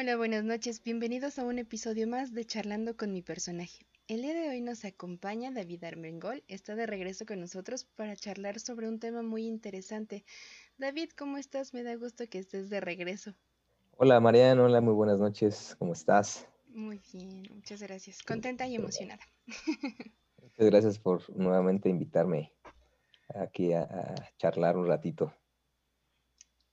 Hola, buenas noches. Bienvenidos a un episodio más de Charlando con mi personaje. El día de hoy nos acompaña David Armengol. Está de regreso con nosotros para charlar sobre un tema muy interesante. David, ¿cómo estás? Me da gusto que estés de regreso. Hola, Mariano. Hola, muy buenas noches. ¿Cómo estás? Muy bien, muchas gracias. Contenta y emocionada. Muchas gracias por nuevamente invitarme aquí a, charlar un ratito.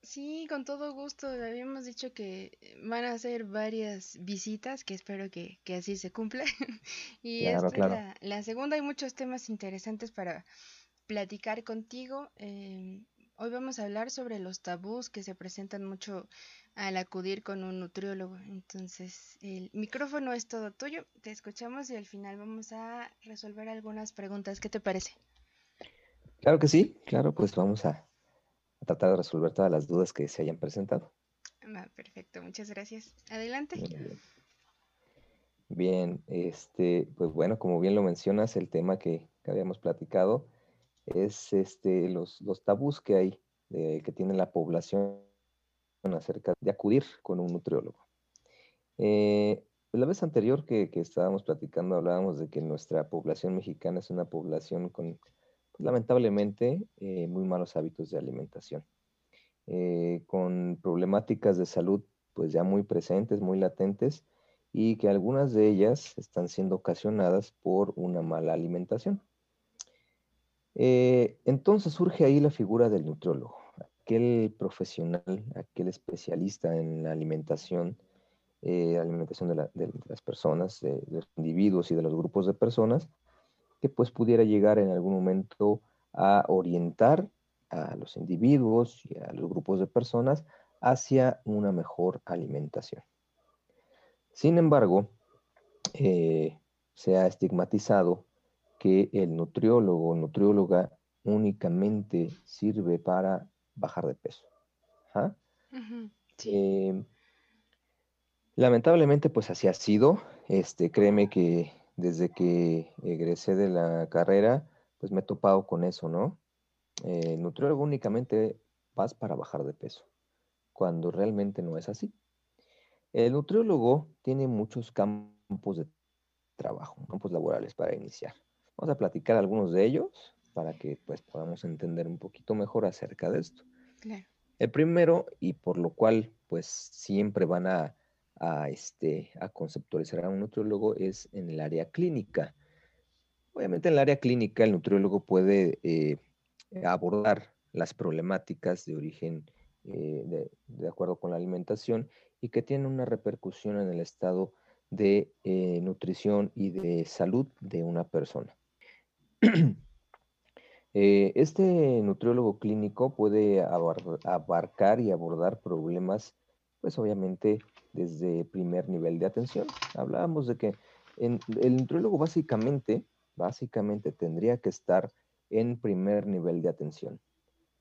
Sí, con todo gusto. Habíamos dicho que van a ser varias visitas, que espero que, así se cumpla. y esta es la, la, segunda. Hay muchos temas interesantes para platicar contigo. Eh, hoy vamos a hablar sobre los tabús que se presentan mucho al acudir con un nutriólogo. Entonces, el micrófono es todo tuyo. Te escuchamos y al final vamos a resolver algunas preguntas. ¿Qué te parece? Claro que sí, claro, pues vamos a, tratar de resolver todas las dudas que se hayan presentado. perfecto, muchas gracias. Adelante. Bien. este, pues bueno, como bien lo mencionas, el tema que, habíamos platicado es este, los, los tabús que hay, que tiene la población acerca de acudir con un nutriólogo. Eh, la vez anterior que, estábamos platicando hablábamos de que nuestra población mexicana es una población con, pues, lamentablemente, eh, muy malos hábitos de alimentación, eh, con problemáticas de salud pues ya muy presentes, muy latentes, y que algunas de ellas están siendo ocasionadas por una mala alimentación. entonces surge ahí la figura del nutriólogo aquel profesional, aquel especialista en la alimentación, eh, alimentación de, las personas, de, los individuos y de los grupos de personas, que pues pudiera llegar en algún momento a orientar a los individuos y a los grupos de personas hacia una mejor alimentación. Sin embargo, eh, se ha estigmatizado que el nutriólogo o nutrióloga únicamente sirve para bajar de peso. Em, lamentablemente, pues así ha sido. Este, créeme que desde que egresé de la carrera, pues me he topado con eso, ¿no? Eh, nutriólogo únicamente vas para bajar de peso, cuando realmente no es así. El nutriólogo tiene muchos campos de trabajo, campos laborales para iniciar. Vamos a platicar algunos de ellos para que pues podamos entender un poquito mejor acerca de esto. El primero, y por lo cual pues siempre van a, este, a conceptualizar a un nutriólogo, es en el área clínica. Obviamente en el área clínica el nutriólogo puede eh, abordar las problemáticas de origen eh, de, de, acuerdo con la alimentación y que tienen una repercusión en el estado de eh, nutrición y de salud de una persona. Este nutriólogo clínico puede abarcar y abordar problemas, pues obviamente desde primer nivel de atención. Hablábamos de que el nutriólogo básicamente, básicamente tendría que estar en primer nivel de atención.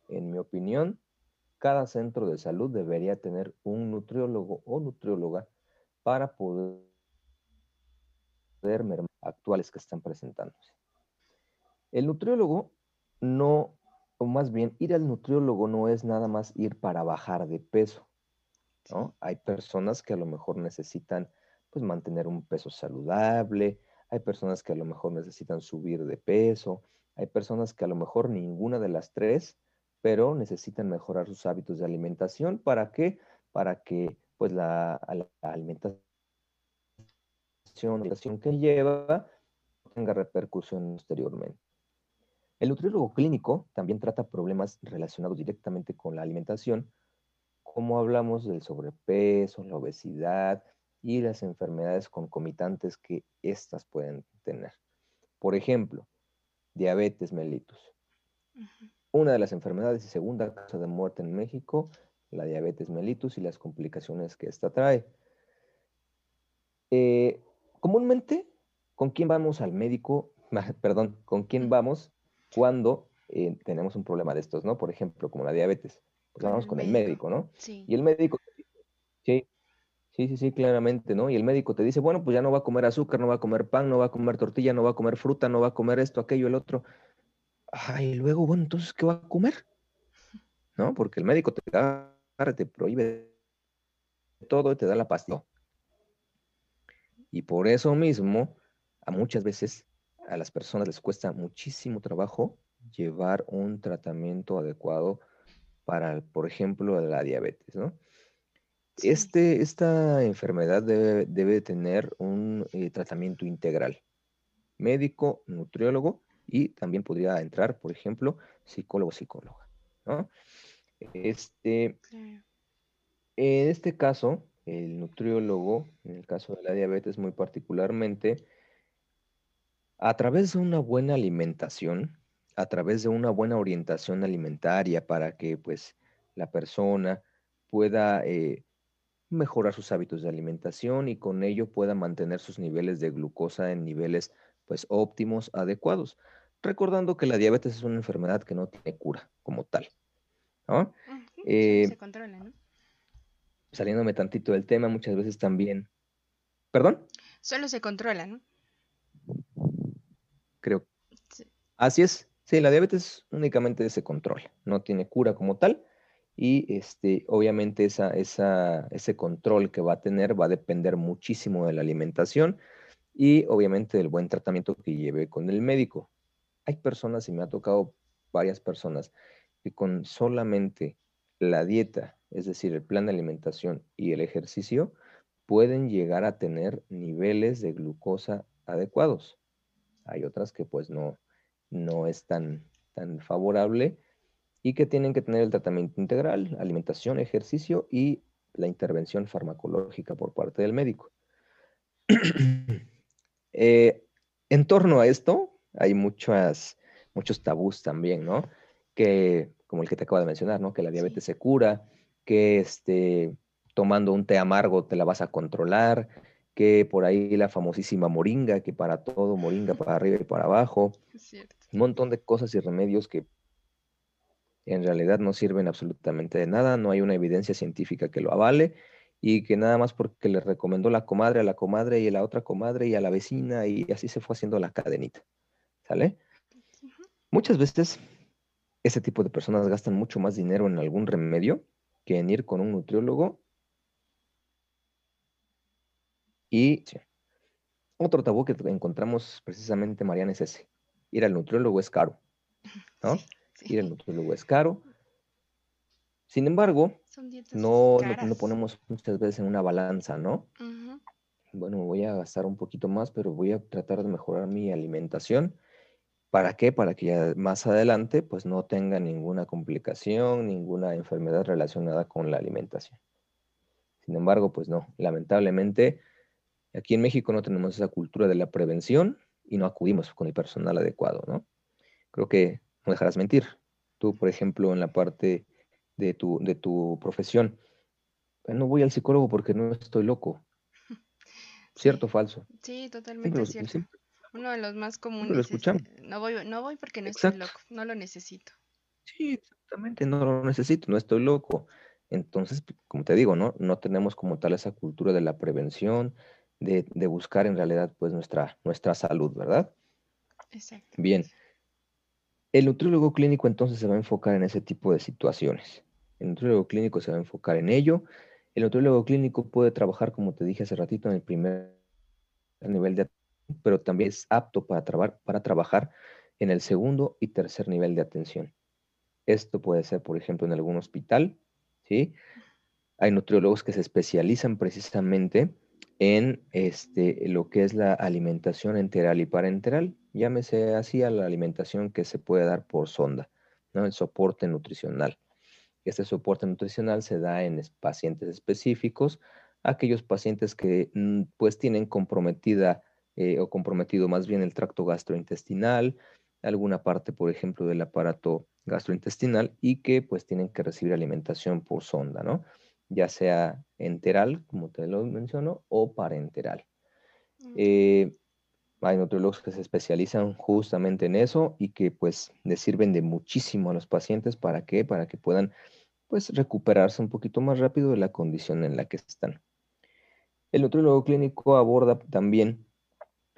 En mi opinión, cada centro de salud debería tener un nutriólogo o nutrióloga para poder actuales que están presentándose. El nutriólogo no, o más bien, ir al nutriólogo no es nada más ir para bajar de peso, Hay personas que a lo mejor necesitan, pues, mantener un peso saludable, hay personas que a lo mejor necesitan subir de peso, hay personas que a lo mejor ninguna de las tres, pero necesitan mejorar sus hábitos de alimentación. ¿Para qué? Para que, pues, la, la alimentación que lleva tenga repercusión posteriormente. El nutriólogo clínico también trata problemas relacionados directamente con la alimentación, como hablamos del sobrepeso, la obesidad y las enfermedades concomitantes que éstas pueden tener. Por ejemplo, diabetes mellitus. Una de las enfermedades y segunda causa de muerte en México, la diabetes mellitus y las complicaciones que ésta trae. Eh, comúnmente, ¿con quién vamos al médico? Perdón, ¿con quién vamos cuando eh, tenemos un problema de estos, ¿no? Por ejemplo, como la diabetes, pues vamos con el médico, ¿no? Sí. Y el médico, sí, sí, sí, sí, claramente, ¿no? Y el médico te dice, bueno, pues ya no va a comer azúcar, no va a comer pan, no va a comer tortilla, no va a comer fruta, no va a comer esto, aquello, el otro. Ay, luego, bueno, entonces, ¿qué va a comer? ¿No? Porque el médico te, te prohíbe todo y te da la pastilla. Y por eso mismo, a muchas veces a las personas les cuesta muchísimo trabajo llevar un tratamiento adecuado para, por ejemplo, la diabetes, ¿no? Este, esta enfermedad debe, tener un eh, tratamiento integral, médico, nutriólogo y también podría entrar, por ejemplo, psicólogo, psicóloga, ¿no? Este, en este caso, el nutriólogo, en el caso de la diabetes muy particularmente, a través de una buena alimentación, a través de una buena orientación alimentaria para que pues la persona pueda eh, mejorar sus hábitos de alimentación y con ello pueda mantener sus niveles de glucosa en niveles pues óptimos, adecuados. Recordando que la diabetes es una enfermedad que no tiene cura como tal. ¿no? Eh, se controla, ¿no? Saliéndome tantito del tema, muchas veces también. ¿Perdón? Solo se controla, ¿no? Creo. Así es. Sí, la diabetes únicamente se controla, no tiene cura como tal. Y este, obviamente esa, esa, ese control que va a tener va a depender muchísimo de la alimentación y obviamente del buen tratamiento que lleve con el médico. Hay personas, y me ha tocado varias personas, que con solamente la dieta, es decir, el plan de alimentación y el ejercicio, pueden llegar a tener niveles de glucosa adecuados. Hay otras que pues no, no es tan, tan favorable y que tienen que tener el tratamiento integral, alimentación, ejercicio y la intervención farmacológica por parte del médico. Eh, en torno a esto hay muchas, muchos tabús también, ¿no? Que, como el que te acabo de mencionar, ¿no? Que la diabetes se cura, que este, tomando un té amargo te la vas a controlar, que por ahí la famosísima moringa, que para todo moringa para arriba y para abajo. Un montón de cosas y remedios que en realidad no sirven absolutamente de nada, no hay una evidencia científica que lo avale y que nada más porque le recomendó la comadre a la comadre y a la otra comadre y a la vecina y así se fue haciendo la cadenita. ¿Sale? Muchas veces ese tipo de personas gastan mucho más dinero en algún remedio que en ir con un nutriólogo y otro tabú que encontramos precisamente, Mariana, es ese. Ir al nutriólogo es caro, ¿no? Ir al nutriólogo es caro. Sin embargo, no, no, ponemos muchas veces en una balanza, ¿no? Bueno, voy a gastar un poquito más, pero voy a tratar de mejorar mi alimentación. ¿Para qué? Para que más adelante pues no tenga ninguna complicación, ninguna enfermedad relacionada con la alimentación. Sin embargo, pues no, lamentablemente Aquí en México no tenemos esa cultura de la prevención y no acudimos con el personal adecuado, ¿no? Creo que no dejarás mentir. Tú, por ejemplo, en la parte de tu, de tu profesión, no voy al psicólogo porque no estoy loco. ¿Cierto o falso? Sí, totalmente cierto. Uno de los más comunes. Lo escuchamos. no, voy, no voy porque no estoy loco, no lo necesito. Sí, exactamente, no lo necesito, no estoy loco. Entonces, como te digo, ¿no? No tenemos como tal esa cultura de la prevención, de, buscar en realidad pues nuestra, nuestra salud, ¿verdad? Exacto. Bien. El nutriólogo clínico entonces se va a enfocar en ese tipo de situaciones. El nutriólogo clínico se va a enfocar en ello. El nutriólogo clínico puede trabajar, como te dije hace ratito, en el primer nivel de atención, pero también es apto para, para trabajar en el segundo y tercer nivel de atención. Esto puede ser, por ejemplo, en algún hospital, ¿sí? Hay nutriólogos que se especializan precisamente en este, lo que es la alimentación enteral y parenteral. Llámese así a la alimentación que se puede dar por sonda, ¿no? el soporte nutricional. Este soporte nutricional se da en pacientes específicos, aquellos pacientes que mm, pues tienen comprometida eh, o comprometido más bien el tracto gastrointestinal, alguna parte, por ejemplo, del aparato gastrointestinal y que pues tienen que recibir alimentación por sonda, ¿no? Ya sea enteral, como te lo menciono, o parenteral. Mm. Eh, hay nutriólogos que se especializan justamente en eso y que pues les sirven de muchísimo a los pacientes. ¿Para qué? Para que puedan pues recuperarse un poquito más rápido de la condición en la que están. El nutriólogo clínico aborda también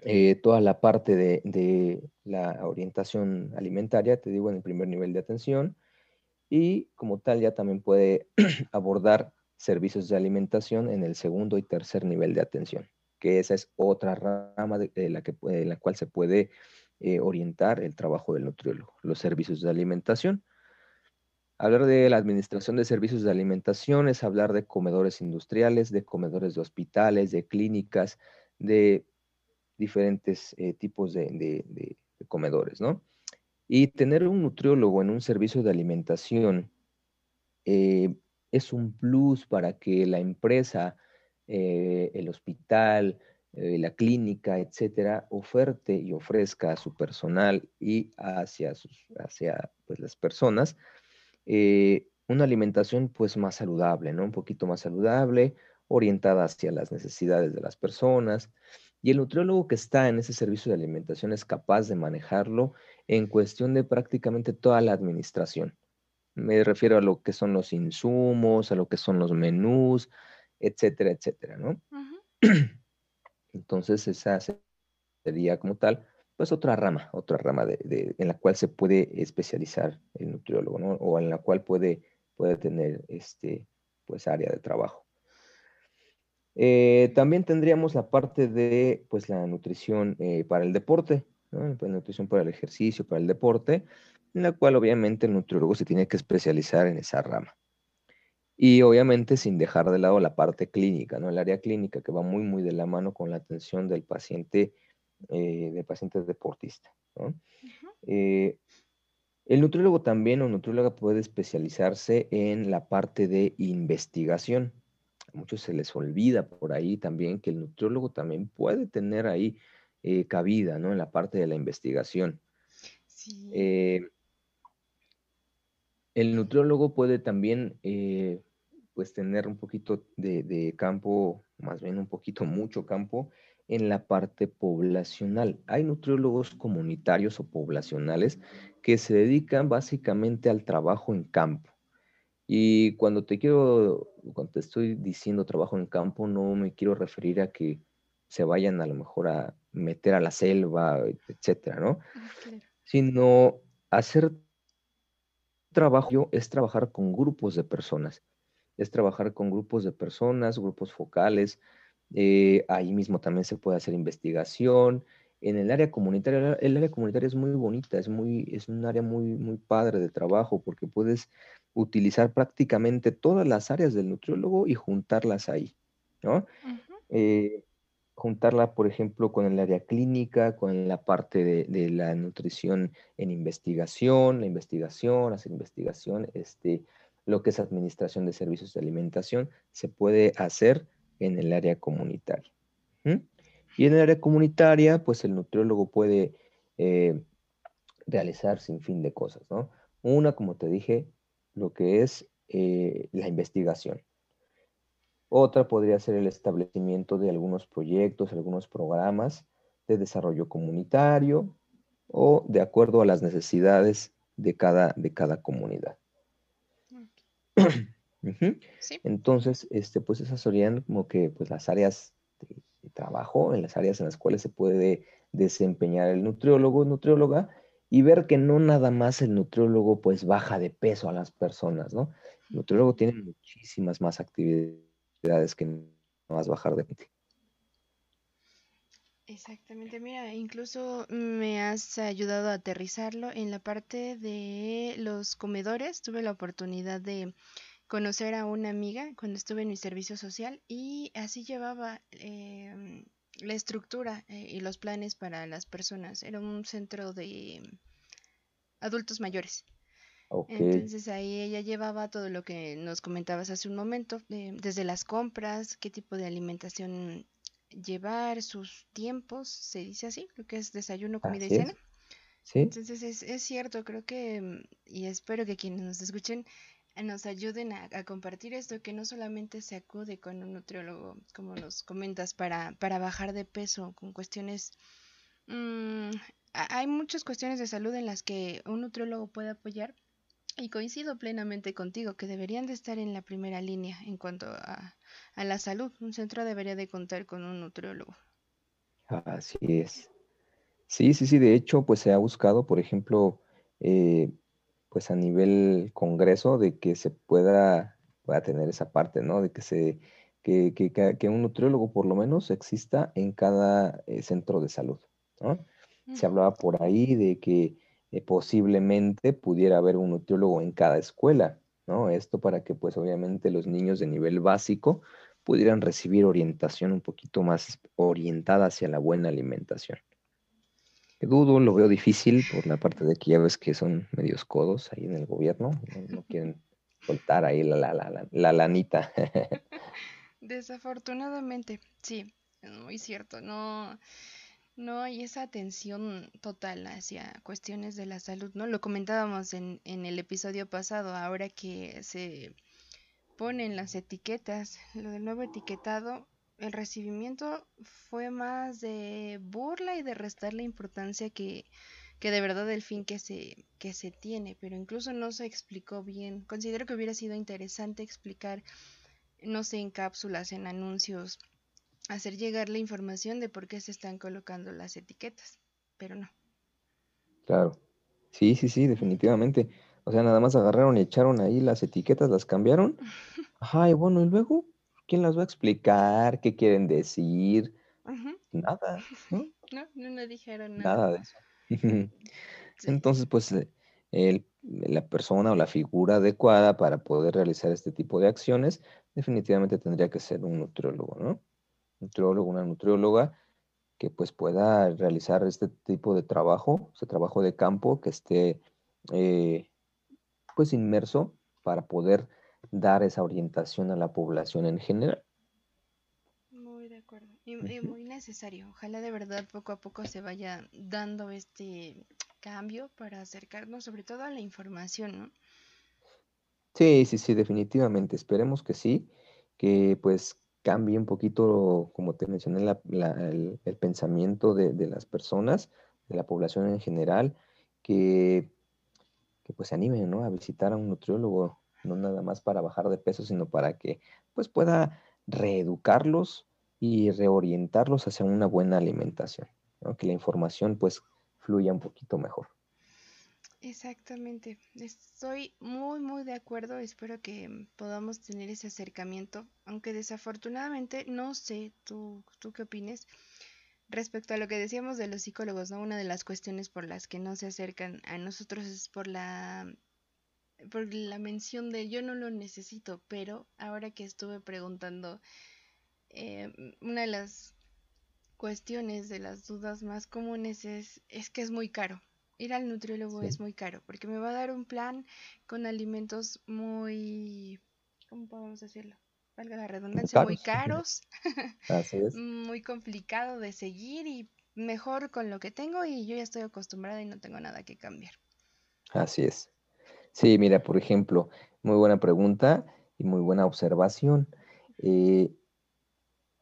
eh, toda la parte de, de, la orientación alimentaria, te digo, en el primer nivel de atención, y como tal ya también puede abordar servicios de alimentación en el segundo y tercer nivel de atención, que esa es otra rama de, la, que, la cual se puede eh, orientar el trabajo del nutriólogo, los servicios de alimentación. Hablar de la administración de servicios de alimentación es hablar de comedores industriales, de comedores de hospitales, de clínicas, de diferentes eh, tipos de, comedores, ¿no? Y tener un nutriólogo en un servicio de alimentación eh, es un plus para que la empresa, eh, el hospital, la clínica, etcétera, oferte y ofrezca a su personal y hacia, hacia pues, las personas una alimentación pues más saludable, ¿no? Un poquito más saludable, orientada hacia las necesidades de las personas. Y el nutriólogo que está en ese servicio de alimentación es capaz de manejarlo en cuestión de prácticamente toda la administración. Me refiero a lo que son los insumos, a lo que son los menús, etcétera, etcétera, ¿no? Entonces, esa sería como tal, pues otra rama, otra rama de, en la cual se puede especializar el nutriólogo, ¿no? O en la cual puede, puede tener este, pues área de trabajo. Eh, también tendríamos la parte de pues, la nutrición eh, para el deporte, ¿no? Pues, nutrición para el ejercicio, para el deporte, en la cual obviamente el nutriólogo se tiene que especializar en esa rama. Y obviamente sin dejar de lado la parte clínica, ¿no? El área clínica que va muy, muy de la mano con la atención del paciente, eh, del paciente deportista, el nutriólogo también o nutrióloga puede especializarse en la parte de investigación a muchos se les olvida por ahí también que el nutriólogo también puede tener ahí eh, cabida, ¿no? En la parte de la investigación. Eh, el nutriólogo puede también, eh, pues, tener un poquito de, de, campo, más bien un poquito mucho campo, en la parte poblacional. Hay nutriólogos comunitarios o poblacionales que se dedican básicamente al trabajo en campo. Y cuando te quiero, cuando te estoy diciendo trabajo en campo, no me quiero referir a que se vayan a lo mejor a meter a la selva, etcétera, ¿no? Ah, Sino hacer trabajo es trabajar con grupos de personas. Es trabajar con grupos de personas, grupos focales. Eh, ahí mismo también se puede hacer investigación. En el área comunitaria, el área comunitaria es muy bonita, es, muy, es un área muy, muy padre de trabajo porque puedes utilizar prácticamente todas las áreas del nutriólogo y juntarlas ahí, ¿no? Eh, juntarla, por ejemplo, con el área clínica, con la parte de, la nutrición en investigación, la investigación, hacer investigación, este, lo que es administración de servicios de alimentación, se puede hacer en el área comunitaria. Y en el área comunitaria, pues el nutriólogo puede eh, realizar sin fin de cosas, ¿no? Una, como te dije, lo que es eh, la investigación. Otra podría ser el establecimiento de algunos proyectos, algunos programas de desarrollo comunitario o de acuerdo a las necesidades de cada, de cada comunidad. Entonces, este, pues esas serían como que pues, las áreas de, de, trabajo, en las áreas en las cuales se puede desempeñar el nutriólogo, nutrióloga, y ver que no nada más el nutriólogo pues baja de peso a las personas, ¿no? El nutriólogo tiene muchísimas más actividades que no más bajar de peso. Exactamente, mira, incluso me has ayudado a aterrizarlo en la parte de los comedores. Tuve la oportunidad de conocer a una amiga cuando estuve en mi servicio social y así llevaba em, la estructura eh, y los planes para las personas. Era un centro de adultos mayores. Entonces ahí ella llevaba todo lo que nos comentabas hace un momento, eh, desde las compras, qué tipo de alimentación llevar, sus tiempos, se dice así, lo que es desayuno, comida y cena. Entonces es, es cierto, creo que, y espero que quienes nos escuchen nos ayuden a, compartir esto, que no solamente se acude con un nutriólogo, como nos comentas, para, para bajar de peso, con cuestiones... Mm, hay muchas cuestiones de salud en las que un nutriólogo puede apoyar y coincido plenamente contigo que deberían de estar en la primera línea en cuanto a, a la salud. Un centro debería de contar con un nutriólogo. Así es. Sí, sí, sí. De hecho, pues se ha buscado, por ejemplo, eh, pues a nivel congreso de que se pueda pueda tener esa parte, ¿no? De que se que, que, un nutriólogo por lo menos exista en cada eh, centro de salud, ¿no? Se hablaba por ahí de que eh, posiblemente pudiera haber un nutriólogo en cada escuela, ¿no? Esto para que pues obviamente los niños de nivel básico pudieran recibir orientación un poquito más orientada hacia la buena alimentación. Dudo, lo veo difícil por la parte de que ya ves que son medios codos ahí en el gobierno, no, quieren soltar ahí la, la, la, la lanita. Desafortunadamente, sí, es muy cierto, no, no hay esa atención total hacia cuestiones de la salud, ¿no? Lo comentábamos en, en el episodio pasado, ahora que se ponen las etiquetas, lo del nuevo etiquetado, el recibimiento fue más de burla y de restar la importancia que, que de verdad el fin que se, que se tiene, pero incluso no se explicó bien. Considero que hubiera sido interesante explicar, no sé, en cápsulas, en anuncios, hacer llegar la información de por qué se están colocando las etiquetas, pero no. Claro, sí, sí, sí, definitivamente. O sea, nada más agarraron y echaron ahí las etiquetas, las cambiaron. Ajá, y bueno, y luego, ¿quién las va a explicar? ¿Qué quieren decir? Nada, ¿no? No, no, dijeron nada. Nada de eso. Entonces, pues, eh, la persona o la figura adecuada para poder realizar este tipo de acciones definitivamente tendría que ser un nutriólogo, ¿no? Nutriólogo, una nutrióloga que pues pueda realizar este tipo de trabajo, ese trabajo de campo que esté eh, pues inmerso para poder dar esa orientación a la población en general. Muy de acuerdo. Y, muy necesario. Ojalá de verdad poco a poco se vaya dando este cambio para acercarnos sobre todo a la información, ¿no? Sí, sí, sí, definitivamente. Esperemos que sí, que pues cambie un poquito, como te mencioné, el, pensamiento de, de, las personas, de la población en general, que, que pues se animen ¿no? a visitar a un nutriólogo no nada más para bajar de peso, sino para que pues pueda reeducarlos y reorientarlos hacia una buena alimentación, que la información pues fluya un poquito mejor. Exactamente, estoy muy muy de acuerdo, espero que podamos tener ese acercamiento, aunque desafortunadamente no sé, tú, tú qué opines respecto a lo que decíamos de los psicólogos, ¿no? Una de las cuestiones por las que no se acercan a nosotros es por la por la mención de yo no lo necesito, pero ahora que estuve preguntando, eh, una de las cuestiones, de las dudas más comunes es, es que es muy caro. Ir al nutriólogo es muy caro, porque me va a dar un plan con alimentos muy, ¿cómo podemos decirlo? Valga la redundancia, muy caros, muy complicado de seguir y mejor con lo que tengo y yo ya estoy acostumbrada y no tengo nada que cambiar. Así es. Sí, mira, por ejemplo, muy buena pregunta y muy buena observación. Eh,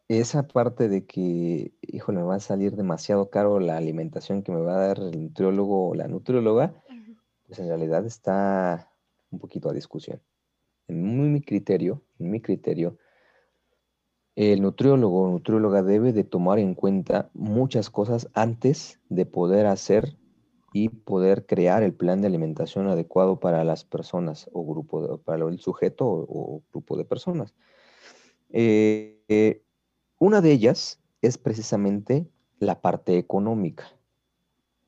esa parte de que, híjole, me va a salir demasiado caro la alimentación que me va a dar el nutriólogo o la nutrióloga, pues en realidad está un poquito a discusión. En mi criterio, en mi criterio, el nutriólogo o nutrióloga debe de tomar en cuenta muchas cosas antes de poder hacer y poder crear el plan de alimentación adecuado para las personas o grupo, de, para el sujeto o, grupo de personas. Eh, eh, una de ellas es precisamente la parte económica.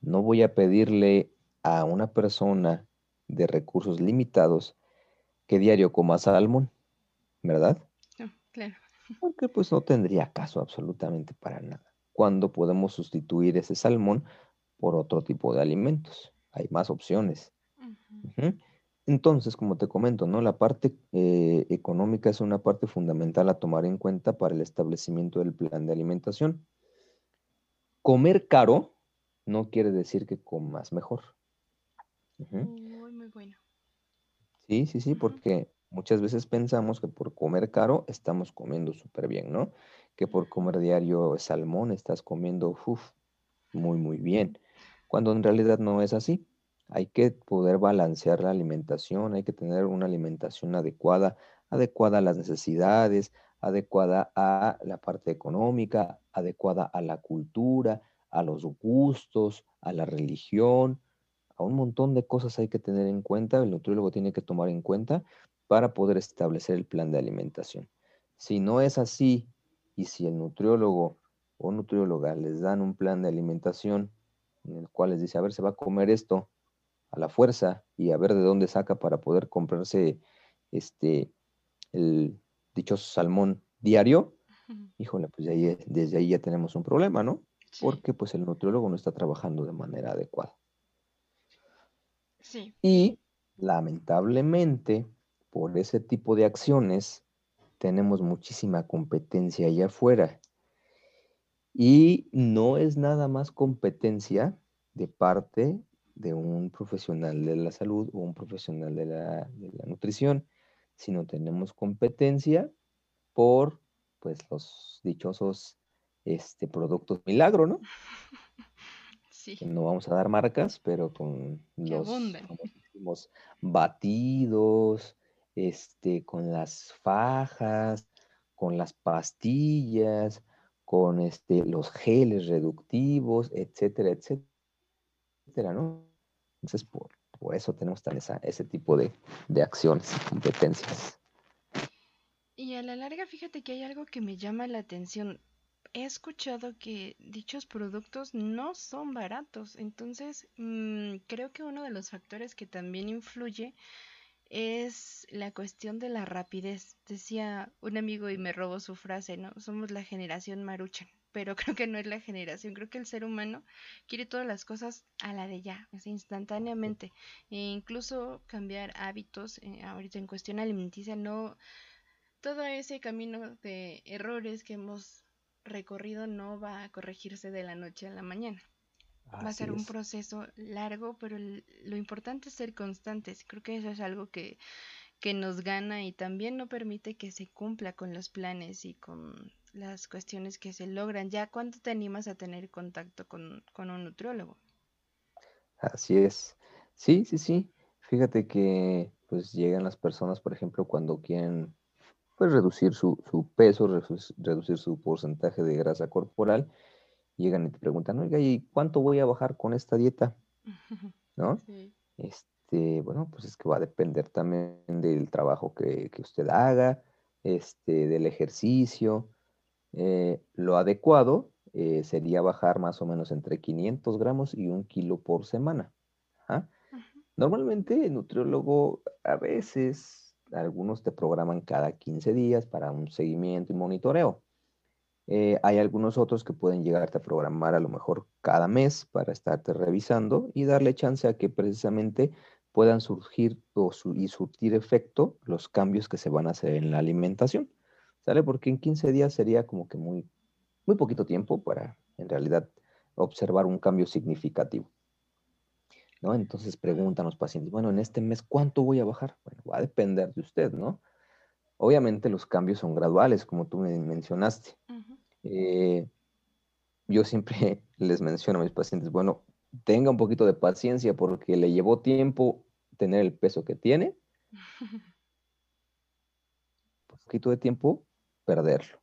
No voy a pedirle a una persona de recursos limitados que diario coma salmón, ¿verdad? claro. Porque pues no tendría caso absolutamente para nada. Cuando podemos sustituir ese salmón por otro tipo de alimentos. Hay más opciones. Entonces, como te comento, ¿no? La parte eh, económica es una parte fundamental a tomar en cuenta para el establecimiento del plan de alimentación. Comer caro no quiere decir que comas mejor. Muy, muy bueno. Sí, sí, sí, porque muchas veces pensamos que por comer caro estamos comiendo súper bien, ¿no? Que por comer diario salmón estás comiendo muy, muy bien cuando en realidad no es así. Hay que poder balancear la alimentación, hay que tener una alimentación adecuada, adecuada a las necesidades, adecuada a la parte económica, adecuada a la cultura, a los gustos, a la religión, a un montón de cosas hay que tener en cuenta, el nutriólogo tiene que tomar en cuenta para poder establecer el plan de alimentación. Si no es así y si el nutriólogo o nutrióloga les dan un plan de alimentación en el cual les dice, a ver, se va a comer esto a la fuerza y a ver de dónde saca para poder comprarse este el dichoso salmón diario, híjole, pues desde ahí ya tenemos un problema, ¿no? Porque pues el nutriólogo no está trabajando de manera adecuada. Sí. Y lamentablemente, por ese tipo de acciones, tenemos muchísima competencia allá afuera. Y no es nada más competencia de parte de un profesional de la salud o un profesional de la, nutrición, sino tenemos competencia por pues los dichosos este, productos milagro, ¿no? Sí. No vamos a dar marcas, pero con los batidos, este, con las fajas, con las pastillas, con este, los geles reductivos, etcétera, etcétera, ¿no? Entonces, por, eso tenemos tan ese tipo de, de acciones, competencias. Y a la larga, fíjate que hay algo que me llama la atención. He escuchado que dichos productos no son baratos, entonces mm, creo que uno de los factores que también influye es la cuestión de la rapidez. Decía un amigo y me robó su frase, ¿no? Somos la generación maruchan, pero creo que no es la generación, creo que el ser humano quiere todas las cosas a la de ya, instantáneamente. E incluso cambiar hábitos, eh, ahorita en cuestión alimenticia, no... Todo ese camino de errores que hemos recorrido no va a corregirse de la noche a la mañana. Va a ser un proceso largo, pero lo importante es ser constantes. Creo que eso es algo que, que nos gana y también no permite que se cumpla con los planes y con las cuestiones que se logran. ¿Ya cuánto te animas a tener contacto con, un nutriólogo? Así es. Sí, sí, sí. Fíjate que pues llegan las personas, por ejemplo, cuando quieren pues reducir su, su peso, reducir su porcentaje de grasa corporal llegan y te preguntan, oiga, ¿y cuánto voy a bajar con esta dieta? ¿No? Este, bueno, pues es que va a depender también del trabajo que, usted haga, este, del ejercicio. Eh, lo adecuado eh, sería bajar más o menos entre 500 gramos y un kilo por semana. Normalmente el nutriólogo a veces, algunos te programan cada 15 días para un seguimiento y monitoreo. Eh, hay algunos otros que pueden llegarte a programar a lo mejor cada mes para estarte revisando y darle chance a que precisamente puedan surgir y surtir efecto los cambios que se van a hacer en la alimentación. ¿Sale? Porque en 15 días sería como que muy, muy poquito tiempo para en realidad observar un cambio significativo. ¿no? Entonces preguntan los pacientes, bueno, en este mes, ¿cuánto voy a bajar? Bueno, va a depender de usted, ¿no? Obviamente los cambios son graduales, como tú me mencionaste. Eh, yo siempre les menciono a mis pacientes, bueno, tenga un poquito de paciencia porque le llevó tiempo tener el peso que tiene. un poquito de tiempo perderlo,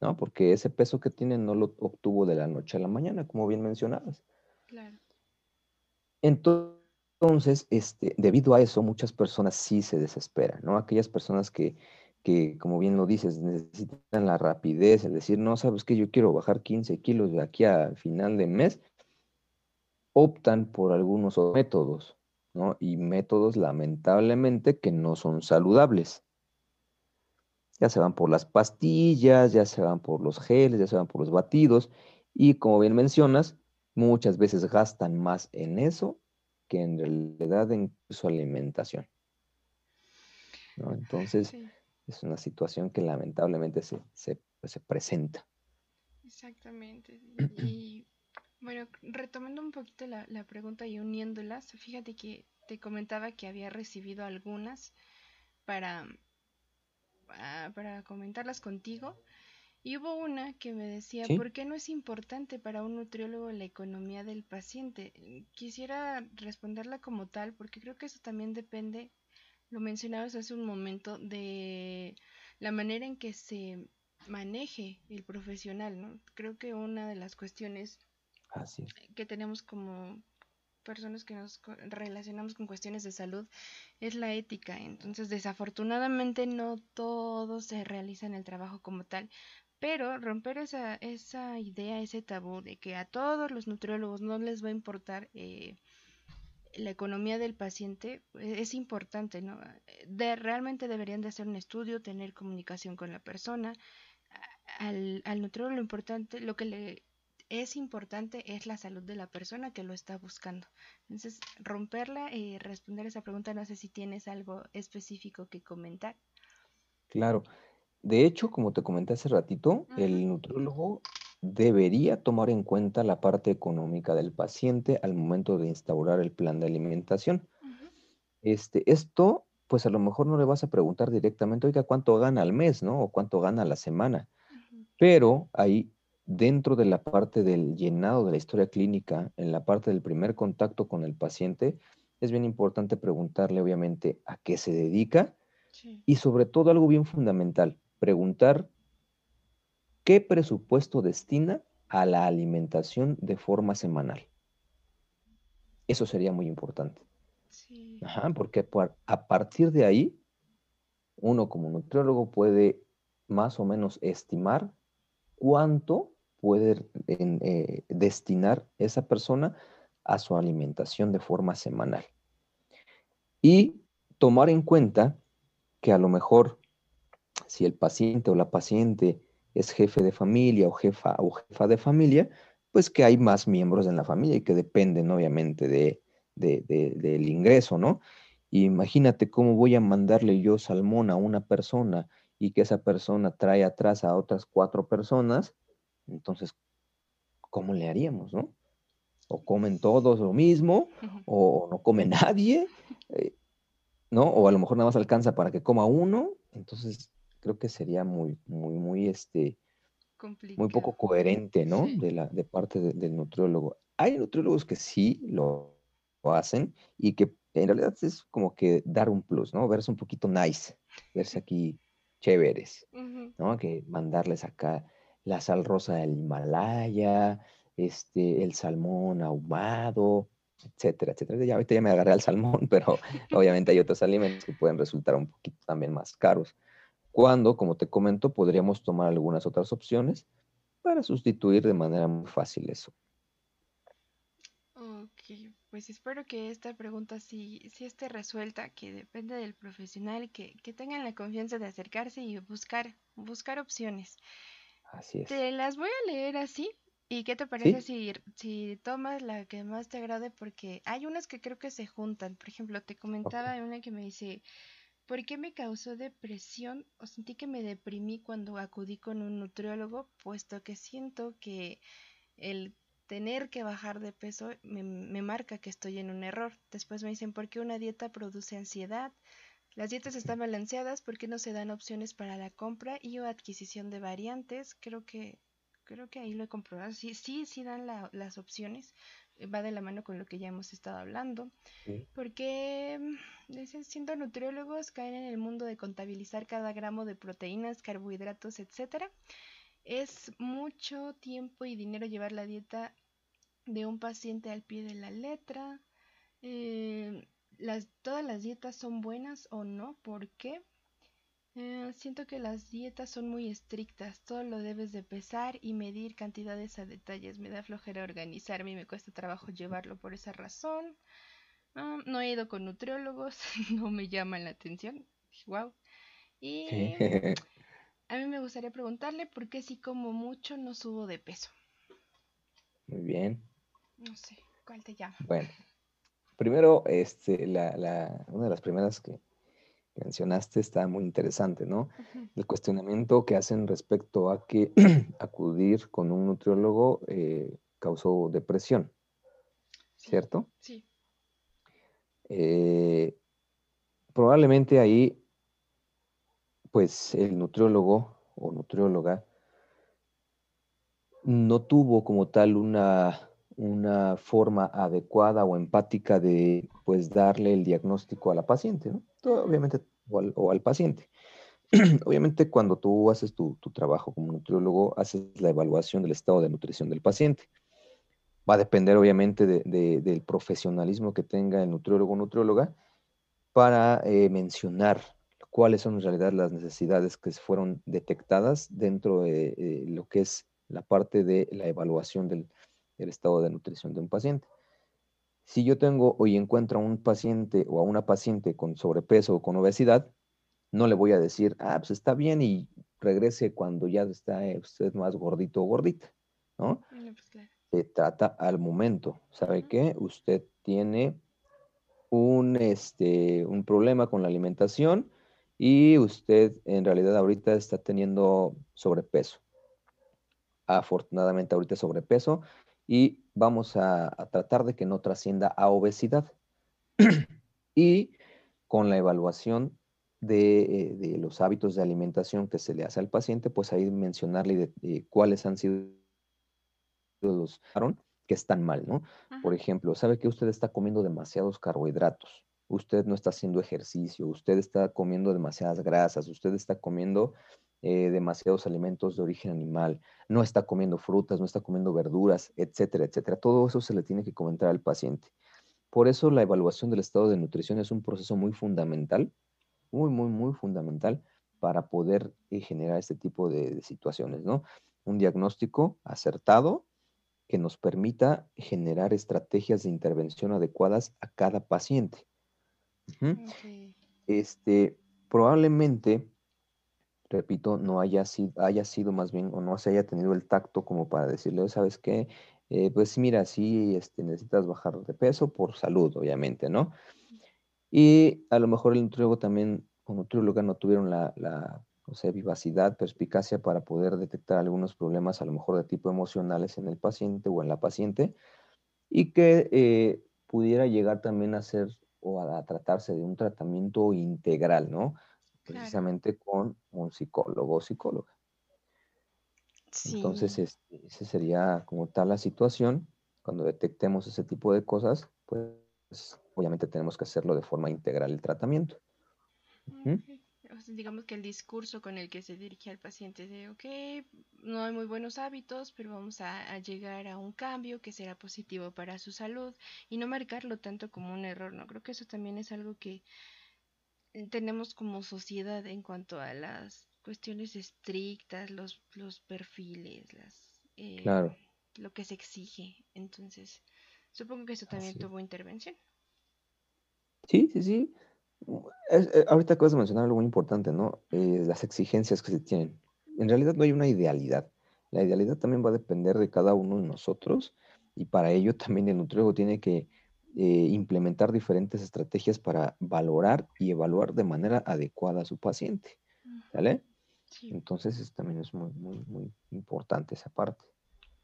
¿no? Porque ese peso que tiene no lo obtuvo de la noche a la mañana, como bien mencionabas. Claro. Entonces, este, debido a eso, muchas personas sí se desesperan, ¿no? Aquellas personas que que, como bien lo dices, necesitan la rapidez, es decir, no sabes que yo quiero bajar 15 kilos de aquí al final de mes, optan por algunos métodos, ¿no? Y métodos lamentablemente que no son saludables. Ya se van por las pastillas, ya se van por los geles, ya se van por los batidos, y como bien mencionas, muchas veces gastan más en eso que en realidad en su alimentación. ¿no? Entonces, es una situación que lamentablemente se, pues, se, presenta. Exactamente. Y bueno, retomando un poquito la, la, pregunta y uniéndolas, fíjate que te comentaba que había recibido algunas para, para comentarlas contigo. Y hubo una que me decía, ¿por qué no es importante para un nutriólogo la economía del paciente? Quisiera responderla como tal, porque creo que eso también depende lo mencionabas hace un momento de la manera en que se maneje el profesional, ¿no? Creo que una de las cuestiones que tenemos como personas que nos relacionamos con cuestiones de salud es la ética. Entonces, desafortunadamente no todo se realiza en el trabajo como tal, pero romper esa, esa idea, ese tabú de que a todos los nutriólogos no les va a importar eh, la economía del paciente e, es importante, ¿no? De, realmente deberían de hacer un estudio, tener comunicación con la persona. Al, al nutriólogo lo importante, lo que le es importante es la salud de la persona que lo está buscando. Entonces, romperla y responder esa pregunta, no sé si tienes algo específico que comentar. Claro. De hecho, como te comenté hace ratito, el nutriólogo debería tomar en cuenta la parte económica del paciente al momento de instaurar el plan de alimentación. este, esto, pues a lo mejor no le vas a preguntar directamente, oiga, ¿cuánto gana al mes, no? O cuánto gana a la semana. Pero ahí dentro de la parte del llenado de la historia clínica, en la parte del primer contacto con el paciente, es bien importante preguntarle, obviamente, a qué se dedica y sobre todo algo bien fundamental, preguntar qué presupuesto destina a la alimentación de forma semanal. Eso sería muy importante. Ajá, porque a partir de ahí, uno como nutriólogo puede más o menos estimar cuánto puede eh, destinar esa persona a su alimentación de forma semanal. Y tomar en cuenta que a lo mejor si el paciente o la paciente es jefe de familia o jefa o jefa de familia, pues que hay más miembros en la familia y que dependen obviamente de, del ingreso, ¿no? imagínate cómo voy a mandarle yo salmón a una persona y que esa persona trae atrás a otras cuatro personas, entonces, ¿cómo le haríamos, no? O comen todos lo mismo, o no come nadie, eh, ¿no? O a lo mejor nada más alcanza para que coma uno. Entonces, creo que sería muy, muy, muy, este, muy poco coherente, ¿no? De, la, de parte del nutriólogo. Hay nutriólogos que sí lo, hacen y que en realidad es como que dar un plus, ¿no? Verse un poquito nice, verse aquí chéveres, ¿no? Que mandarles acá la sal rosa del Himalaya, este, el salmón ahumado, etcétera, etcétera. Ya ahorita ya me agarré al salmón, pero obviamente hay otros alimentos que pueden resultar un poquito también más caros. Cuando, como te comento, podríamos tomar algunas otras opciones para sustituir de manera muy fácil eso. Ok, pues espero que esta pregunta sí, sí esté resuelta, que depende del profesional, que, que tengan la confianza de acercarse y buscar, buscar opciones. Así es. Te las voy a leer así. ¿Y qué te parece si, si tomas la que más te agrade? Porque hay unas que creo que se juntan. Por ejemplo, te comentaba una que me dice, ¿por qué me causó depresión o sentí que me deprimí cuando acudí con un nutriólogo? Puesto que siento que el tener que bajar de peso me, me marca que estoy en un error. Después me dicen, ¿por qué una dieta produce ansiedad? Las dietas están balanceadas porque no se dan opciones para la compra y o adquisición de variantes. Creo que creo que ahí lo he comprobado. Sí, sí, sí dan las opciones. Va de la mano con lo que ya hemos estado hablando. Porque mm, siendo nutriólogos caen en el mundo de contabilizar cada gramo de proteínas, carbohidratos, etcétera. Es mucho tiempo y dinero llevar la dieta de un paciente al pie de la letra. Eh, todas las dietas son buenas o no, ¿por qué? Eh, siento que las dietas son muy estrictas, todo lo debes de pesar y medir cantidades a detalles. Me da flojera organizarme y me cuesta trabajo llevarlo por esa razón. Ah, no he ido con nutriólogos, no me llaman la atención. Wow. Y a mí me gustaría preguntarle por qué si como mucho no subo de peso. Muy bien. No sé, ¿cuál te llama? Bueno, Primero, este, la, una de las primeras que mencionaste está muy interesante, ¿no? El cuestionamiento que hacen respecto a que acudir con un nutriólogo eh, causó depresión, ¿cierto? Sí. Eh, probablemente ahí, pues el nutriólogo o nutrióloga no tuvo como tal una una forma adecuada o empática de pues darle el diagnóstico a la paciente, ¿no? obviamente, o al, paciente. obviamente cuando tú haces tu, trabajo como nutriólogo, haces la evaluación del estado de nutrición del paciente. Va a depender obviamente del profesionalismo que tenga el nutriólogo o nutrióloga para eh, mencionar cuáles son en realidad las necesidades que fueron detectadas dentro de eh, lo que es la parte de la evaluación del, estado de nutrición de un paciente. Si yo tengo hoy encuentro a un paciente o a una paciente con sobrepeso o con obesidad, no le voy a decir, ah, pues está bien y regrese cuando ya está eh, usted más gordito o gordita, ¿no? Pues, Se trata al momento. ¿Sabe qué? Usted tiene un, este, un problema con la alimentación y usted en realidad ahorita está teniendo sobrepeso. Afortunadamente ahorita sobrepeso y vamos a, tratar de que no trascienda a obesidad. y con la evaluación de, de, los hábitos de alimentación que se le hace al paciente, pues ahí mencionarle cuáles han sido los que están mal, ¿no? Por ejemplo, sabe que usted está comiendo demasiados carbohidratos, usted no está haciendo ejercicio, usted está comiendo demasiadas grasas, usted está comiendo eh, demasiados alimentos de origen animal, no está comiendo frutas, no está comiendo verduras, etcétera, etcétera. Todo eso se le tiene que comentar al paciente. Por eso la evaluación del estado de nutrición es un proceso muy fundamental, muy, muy, muy fundamental para poder eh, generar este tipo de, de situaciones, ¿no? Un diagnóstico acertado que nos permita generar estrategias de intervención adecuadas a cada paciente. Este, probablemente, repito, no haya sido, haya sido más bien o no se haya tenido el tacto como para decirle, ¿sabes qué? Eh, pues mira, sí, este, necesitas bajar de peso por salud, obviamente, ¿no? Y a lo mejor el nutriólogo también, o nutrióloga no tuvieron la, o sea, vivacidad, perspicacia para poder detectar algunos problemas a lo mejor de tipo emocionales en el paciente o en la paciente y que eh, pudiera llegar también a ser o a, tratarse de un tratamiento integral, ¿no? Precisamente con un psicólogo o psicóloga. Entonces, este, esa sería como tal la situación. Cuando detectemos ese tipo de cosas, pues obviamente tenemos que hacerlo de forma integral el tratamiento digamos que el discurso con el que se dirige al paciente de, ok, no hay muy buenos hábitos, pero vamos a, llegar a un cambio que será positivo para su salud y no marcarlo tanto como un error, ¿no? Creo que eso también es algo que tenemos como sociedad en cuanto a las cuestiones estrictas, los, los perfiles, las, eh, claro. lo que se exige. Entonces, supongo que eso también tuvo intervención. Sí, sí, sí. Eh, ahorita acabas de mencionar algo muy importante, ¿no? Eh, las exigencias que se tienen. En realidad no hay una idealidad. La idealidad también va a depender de cada uno de nosotros y para ello también el nutriólogo tiene que eh, implementar diferentes estrategias para valorar y evaluar de manera adecuada a su paciente. ¿Vale? Entonces también es muy, muy, muy importante esa parte.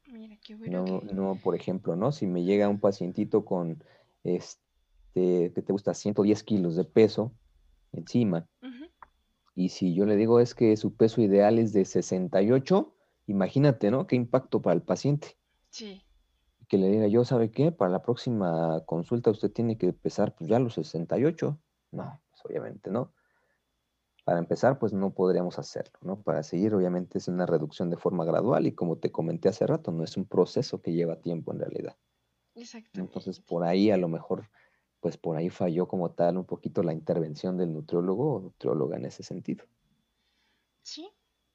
Mira, qué bueno no, no, por ejemplo, ¿no? Si me llega un pacientito con este este, que te gusta 110 kilos de peso encima. Y si yo le digo es que su peso ideal es de 68, imagínate, ¿no? Qué impacto para el paciente. Sí. Que le diga yo, ¿sabe qué? Para la próxima consulta usted tiene que pesar pues ya los 68. No, pues obviamente no. Para empezar, pues no podríamos hacerlo, ¿no? Para seguir, obviamente, es una reducción de forma gradual y como te comenté hace rato, no es un proceso que lleva tiempo en realidad. Exacto. Entonces, por ahí a lo mejor pues por ahí falló como tal un poquito la intervención del nutriólogo o nutrióloga en ese sentido. Sí,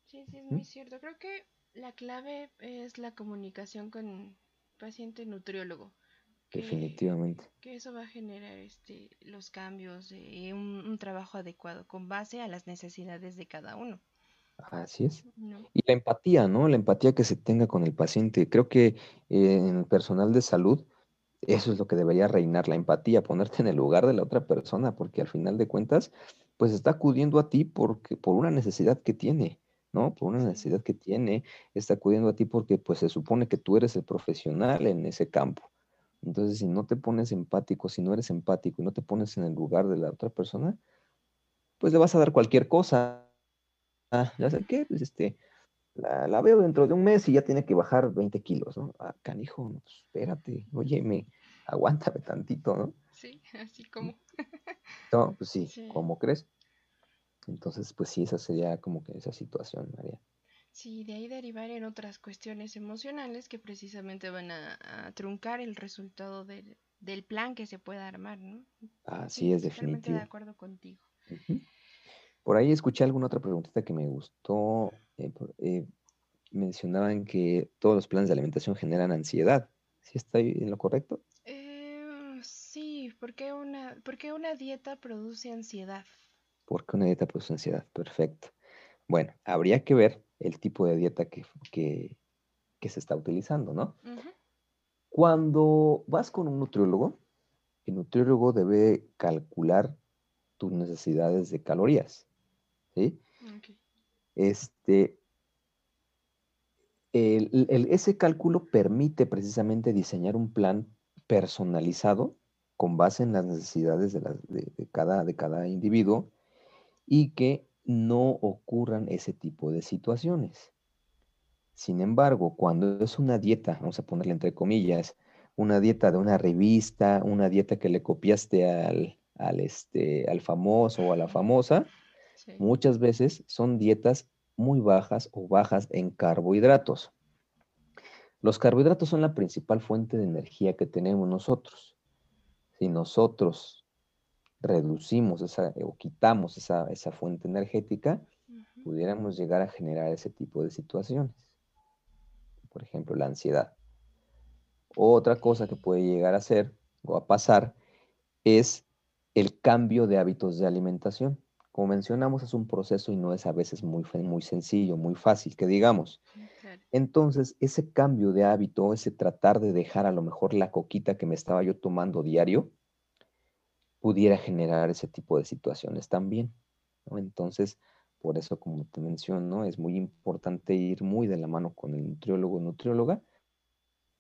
sí, sí, es muy cierto. Creo que la clave es la comunicación con paciente nutriólogo. Definitivamente. Que eso va a generar este, los cambios de un, trabajo adecuado con base a las necesidades de cada uno. Así es. Y la empatía, ¿no? La empatía que se tenga con el paciente. Creo que eh, en el personal de salud eso es lo que debería reinar, la empatía, ponerte en el lugar de la otra persona, porque al final de cuentas, pues está acudiendo a ti porque, por una necesidad que tiene, ¿no? Por una necesidad que tiene, está acudiendo a ti porque pues se supone que tú eres el profesional en ese campo. Entonces, si no te pones empático, si no eres empático y no te pones en el lugar de la otra persona, pues le vas a dar cualquier cosa. Ah, ya sé qué, pues este, la, veo dentro de un mes y ya tiene que bajar 20 kilos, ¿no? Ah, canijo, pues, espérate, oye, me, aguántame tantito, ¿no? Sí, así como. no, pues sí, ¿cómo crees? Entonces, pues sí, esa sería como que esa situación, María. Sí, de ahí derivar en otras cuestiones emocionales que precisamente van a, truncar el resultado del, plan que se pueda armar, ¿no? Así es, definitivo. de acuerdo contigo. Por ahí escuché alguna otra preguntita que me gustó. Eh, eh, mencionaban que todos los planes de alimentación generan ansiedad. ¿Sí está en lo correcto? Eh, sí, porque una, porque una dieta produce ansiedad. Porque una dieta produce ansiedad, perfecto. Bueno, habría que ver el tipo de dieta que, se está utilizando, ¿no? Cuando vas con un nutriólogo, el nutriólogo debe calcular tus necesidades de calorías, ¿sí? Este, ese cálculo permite precisamente diseñar un plan personalizado con base en las necesidades de, cada, de cada individuo y que no ocurran ese tipo de situaciones. Sin embargo, cuando es una dieta, vamos a ponerle entre comillas, una dieta de una revista, una dieta que le copiaste al, al, este, al famoso o a la famosa, muchas veces son dietas muy bajas o bajas en carbohidratos. Los carbohidratos son la principal fuente de energía que tenemos nosotros. Si nosotros reducimos esa, o quitamos esa, fuente energética, pudiéramos llegar a generar ese tipo de situaciones. Por ejemplo, la ansiedad. Otra cosa que puede llegar a ser o a pasar es el cambio de hábitos de alimentación. Como mencionamos, es un proceso y no es a veces muy, muy sencillo, muy fácil, que digamos. Entonces, ese cambio de hábito, ese tratar de dejar a lo mejor la coquita que me estaba yo tomando diario, pudiera generar ese tipo de situaciones también. Entonces, por eso, como te menciono, es muy importante ir muy de la mano con el nutriólogo o nutrióloga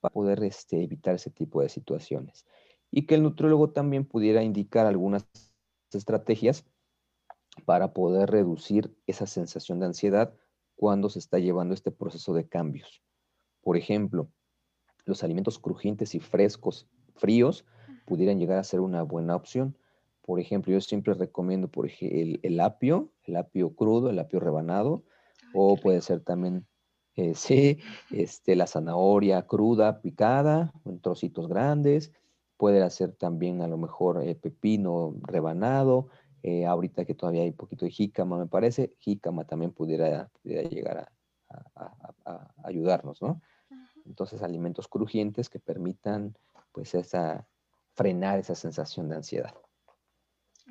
para poder este, evitar ese tipo de situaciones. Y que el nutriólogo también pudiera indicar algunas estrategias para poder reducir esa sensación de ansiedad cuando se está llevando este proceso de cambios. Por ejemplo, los alimentos crujientes y frescos, fríos, pudieran llegar a ser una buena opción. Por ejemplo, yo siempre recomiendo por ejemplo, el, apio, el apio crudo, el apio rebanado, o puede ser también, eh, sí, este, la zanahoria cruda, picada, en trocitos grandes. Puede ser también a lo mejor eh, pepino rebanado, eh, ahorita que todavía hay un poquito de jícama, me parece, jícama también pudiera, llegar a, ayudarnos, ¿no? Entonces, alimentos crujientes que permitan, pues, esa, frenar esa sensación de ansiedad.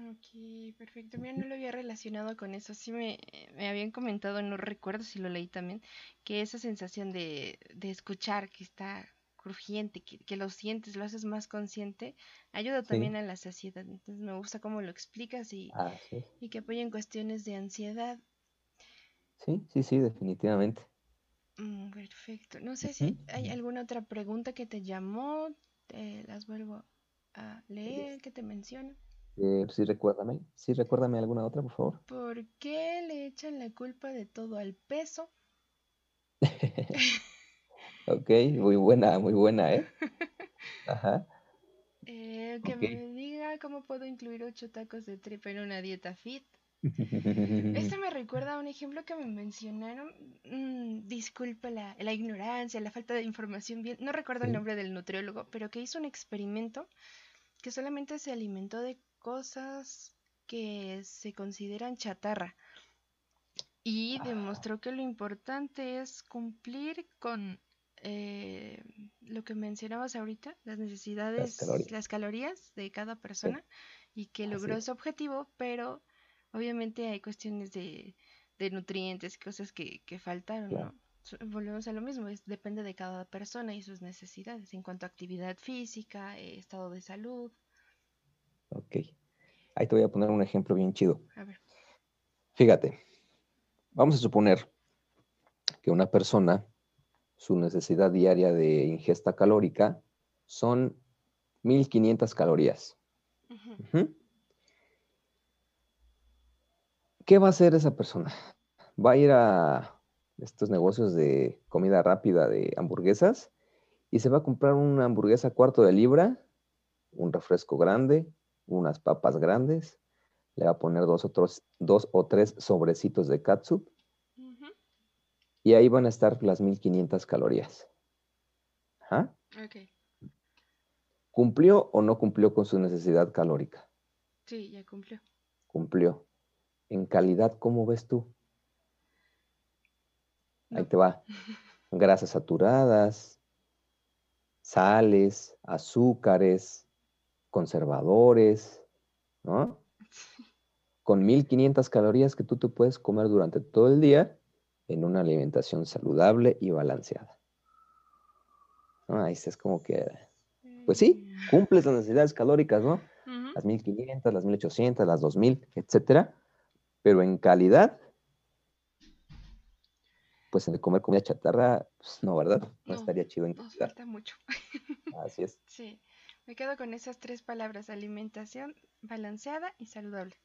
Ok, perfecto. Mira, no lo había relacionado con eso. Sí me, me habían comentado, no recuerdo si lo leí también, que esa sensación de, de escuchar que está crujiente, que, lo sientes, lo haces más consciente, ayuda también a la saciedad. Entonces me gusta cómo lo explicas y, y que apoya en cuestiones de ansiedad. Sí, sí, sí, definitivamente. Mm, perfecto. No sé si hay alguna otra pregunta que te llamó, te las vuelvo a leer, que te menciona. Eh, sí, recuérdame, sí, recuérdame alguna otra, por favor. ¿Por qué le echan la culpa de todo al peso? Ok, muy buena, muy buena, ¿eh? Ajá. Eh, que me diga cómo puedo incluir ocho tacos de tripa en una dieta fit. Esto me recuerda a un ejemplo que me mencionaron. Mm, disculpa la, ignorancia, la falta de información bien. No recuerdo el nombre del nutriólogo, pero que hizo un experimento que solamente se alimentó de cosas que se consideran chatarra. Y ah. demostró que lo importante es cumplir con eh, lo que mencionabas ahorita, las necesidades, las calorías, de cada persona y que logró ese objetivo, pero obviamente hay cuestiones de, nutrientes, cosas que, faltaron, ¿no? Volvemos a lo mismo, es, depende de cada persona y sus necesidades en cuanto a actividad física, eh, estado de salud. Ok. Ahí te voy a poner un ejemplo bien chido. A ver. Fíjate, vamos a suponer que una persona su necesidad diaria de ingesta calórica son 1500 calorías. ¿Qué va a hacer esa persona? Va a ir a estos negocios de comida rápida de hamburguesas y se va a comprar una hamburguesa cuarto de libra, un refresco grande, unas papas grandes, le va a poner dos o, dos o tres sobrecitos de katsup Y ahí van a estar las 1500 calorías. Ajá. Ok. ¿Cumplió o no cumplió con su necesidad calórica? Sí, ya cumplió. Cumplió. En calidad, ¿cómo ves tú? Ahí te va. Grasas saturadas, sales, azúcares, conservadores, ¿no? Con 1500 calorías que tú te puedes comer durante todo el día en una alimentación saludable y balanceada. Ahí es como que, pues sí, mm. cumples las necesidades calóricas, ¿no? Las 1500, las 1800, las 2000, etcétera, pero en calidad pues en el comer comida chatarra, pues no, ¿verdad? No, estaría chido en Nos falta mucho. Así es. Sí, me quedo con esas tres palabras, alimentación balanceada y saludable.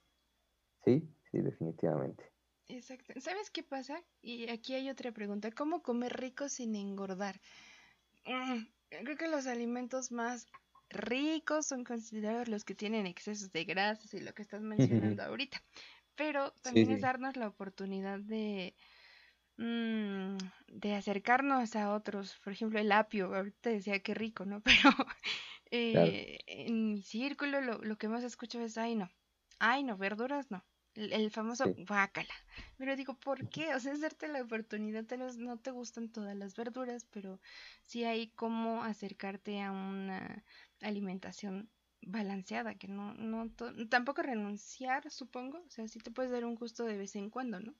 Sí, sí, definitivamente. Exacto. ¿Sabes qué pasa? Y aquí hay otra pregunta. ¿Cómo comer rico sin engordar? Mm, creo que los alimentos más ricos son considerados los que tienen excesos de grasas y lo que estás mencionando ahorita. Pero también es darnos la oportunidad de, Mm, de acercarnos a otros, por ejemplo el apio, ahorita decía que rico, ¿no? Pero eh, en mi círculo lo, lo, que más escucho es, ay no, ay no, verduras no, el, famoso sí. Pero digo, ¿por qué? O sea, es darte la oportunidad, tal vez no te gustan todas las verduras, pero sí hay como acercarte a una alimentación balanceada, que no, no, tampoco renunciar, supongo, o sea, sí te puedes dar un gusto de vez en cuando, ¿no?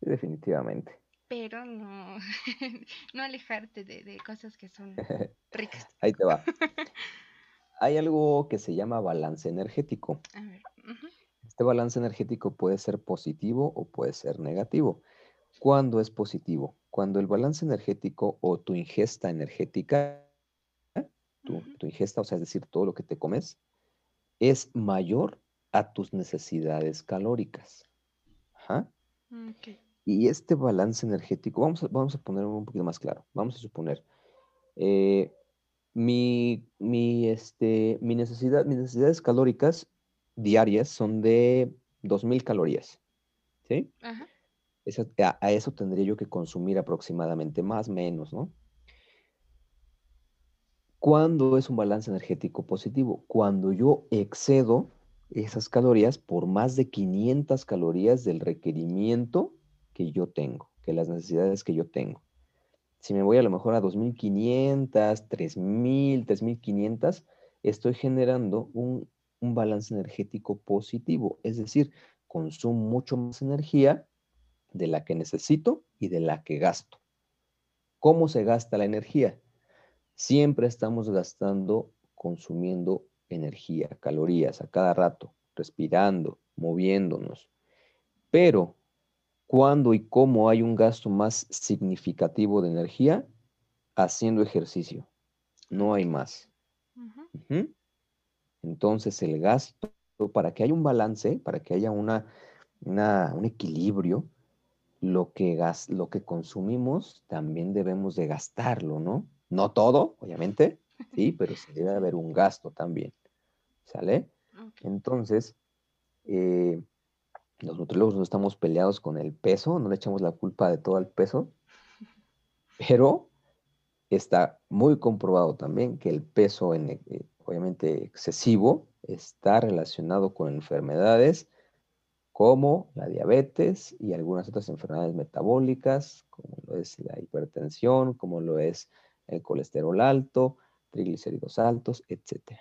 definitivamente. Pero no, no alejarte de, cosas que son ricas. Ahí te va. Hay algo que se llama balance energético. A ver. Este balance energético puede ser positivo o puede ser negativo. ¿Cuándo es positivo? Cuando el balance energético o tu ingesta energética, tu, tu, ingesta, o sea, es decir, todo lo que te comes, es mayor a tus necesidades calóricas. Ajá. Okay. Y este balance energético, vamos a, vamos a poner un poquito más claro. Vamos a suponer, eh, mi, mi, este, mi necesidad, mis necesidades calóricas diarias son de 2.000 calorías. ¿Sí? Ajá. a, a, eso tendría yo que consumir aproximadamente más, menos, ¿no? ¿Cuándo es un balance energético positivo? Cuando yo excedo esas calorías por más de 500 calorías del requerimiento que yo tengo, que las necesidades que yo tengo. Si me voy a lo mejor a 2.500, 3.000, 3.500, estoy generando un, un balance energético positivo, es decir, consumo mucho más energía de la que necesito y de la que gasto. ¿Cómo se gasta la energía? Siempre estamos gastando, consumiendo energía, calorías a cada rato, respirando, moviéndonos. Pero cuándo y cómo hay un gasto más significativo de energía haciendo ejercicio. No hay más. Entonces el gasto, para que haya un balance, para que haya una, un equilibrio, lo que, gas, lo que consumimos también debemos de gastarlo, ¿no? No todo, obviamente, sí, pero se debe haber un gasto también. ¿Sale? Entonces, eh, los nutriólogos no estamos peleados con el peso, no le echamos la culpa de todo el peso, pero está muy comprobado también que el peso, en, eh, obviamente excesivo, está relacionado con enfermedades como la diabetes y algunas otras enfermedades metabólicas, como lo es la hipertensión, como lo es el colesterol alto, triglicéridos altos, etc.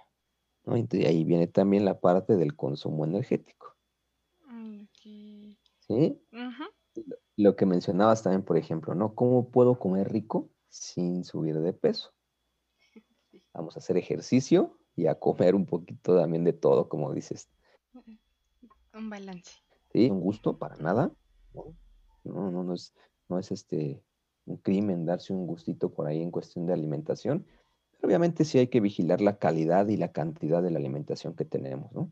Y ahí viene también la parte del consumo energético. ¿sí? Lo que mencionabas también, por ejemplo, ¿no? ¿Cómo puedo comer rico sin subir de peso? Vamos a hacer ejercicio y a comer un poquito también de todo, como dices. Un balance. Sí, un gusto para nada. No, no, no es, no es este un crimen darse un gustito por ahí en cuestión de alimentación. Pero obviamente sí hay que vigilar la calidad y la cantidad de la alimentación que tenemos, ¿no?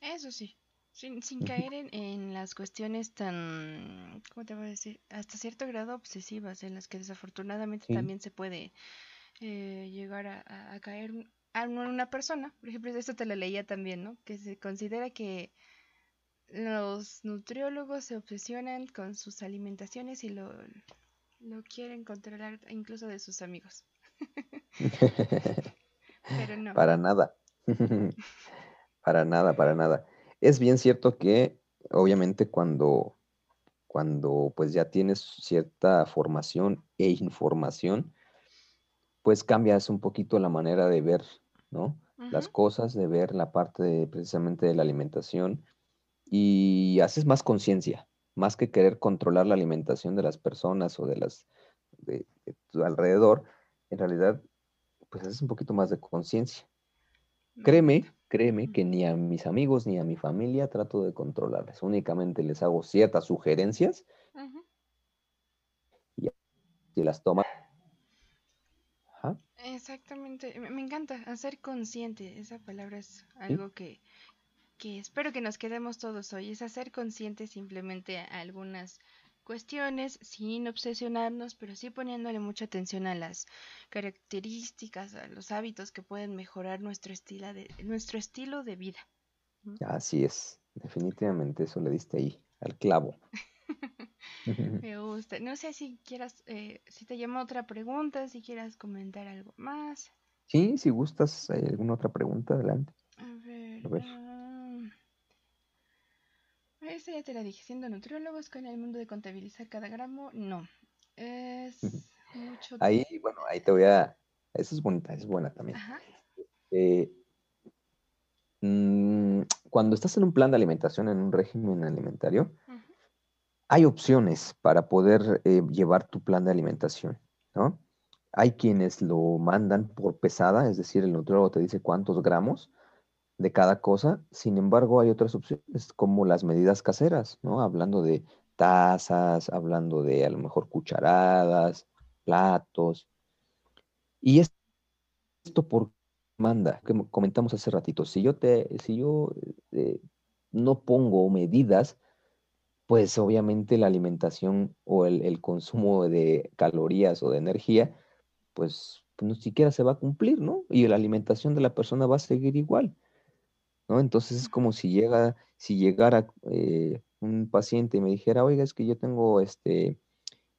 Eso sí. Sin, sin caer en, en, las cuestiones tan, ¿cómo te voy a decir? Hasta cierto grado obsesivas, en las que desafortunadamente también se puede eh, llegar a, a, caer a una persona. Por ejemplo, esto te lo leía también, ¿no? Que se considera que los nutriólogos se obsesionan con sus alimentaciones y lo, lo quieren controlar incluso de sus amigos. Pero no. Para nada. para nada, para nada. Es bien cierto que obviamente cuando, cuando pues ya tienes cierta formación e información, pues cambias un poquito la manera de ver, ¿no? Las cosas, de ver la parte precisamente de la alimentación y haces más conciencia, más que querer controlar la alimentación de las personas o de las de, tu alrededor, en realidad, pues haces un poquito más de conciencia. Créeme, créeme que ni a mis amigos ni a mi familia trato de controlarles, únicamente les hago ciertas sugerencias y las toman. Exactamente, me, encanta hacer consciente, esa palabra es algo que, que espero que nos quedemos todos hoy, es hacer consciente simplemente a algunas cuestiones sin obsesionarnos, pero sí poniéndole mucha atención a las características, a los hábitos que pueden mejorar nuestro estilo de, nuestro estilo de vida. Así es, definitivamente eso le diste ahí, al clavo. Me gusta. No sé si quieras, eh, si te llama otra pregunta, si quieras comentar algo más. Sí, si gustas, ¿hay alguna otra pregunta? Adelante. A ver. A ver. Ah, esta ya te la dije. Siendo nutriólogos con el mundo de contabilizar cada gramo, no. Es mucho. Ahí, bueno, ahí te voy a. Esa es bonita, es buena también. Ajá. Eh, mm, cuando estás en un plan de alimentación, en un régimen alimentario, hay opciones para poder eh, llevar tu plan de alimentación, ¿no? Hay quienes lo mandan por pesada, es decir, el nutriólogo te dice cuántos gramos de cada cosa. Sin embargo, hay otras opciones como las medidas caseras, ¿no? Hablando de tazas, hablando de a lo mejor cucharadas, platos. Y esto por manda, que comentamos hace ratito, si yo te, si yo eh, no pongo medidas, pues obviamente la alimentación o el, consumo de calorías o de energía, pues, pues no siquiera se va a cumplir, ¿no? Y la alimentación de la persona va a seguir igual, ¿no? Entonces es como si llega, si llegara eh, un paciente y me dijera, oiga, es que yo tengo este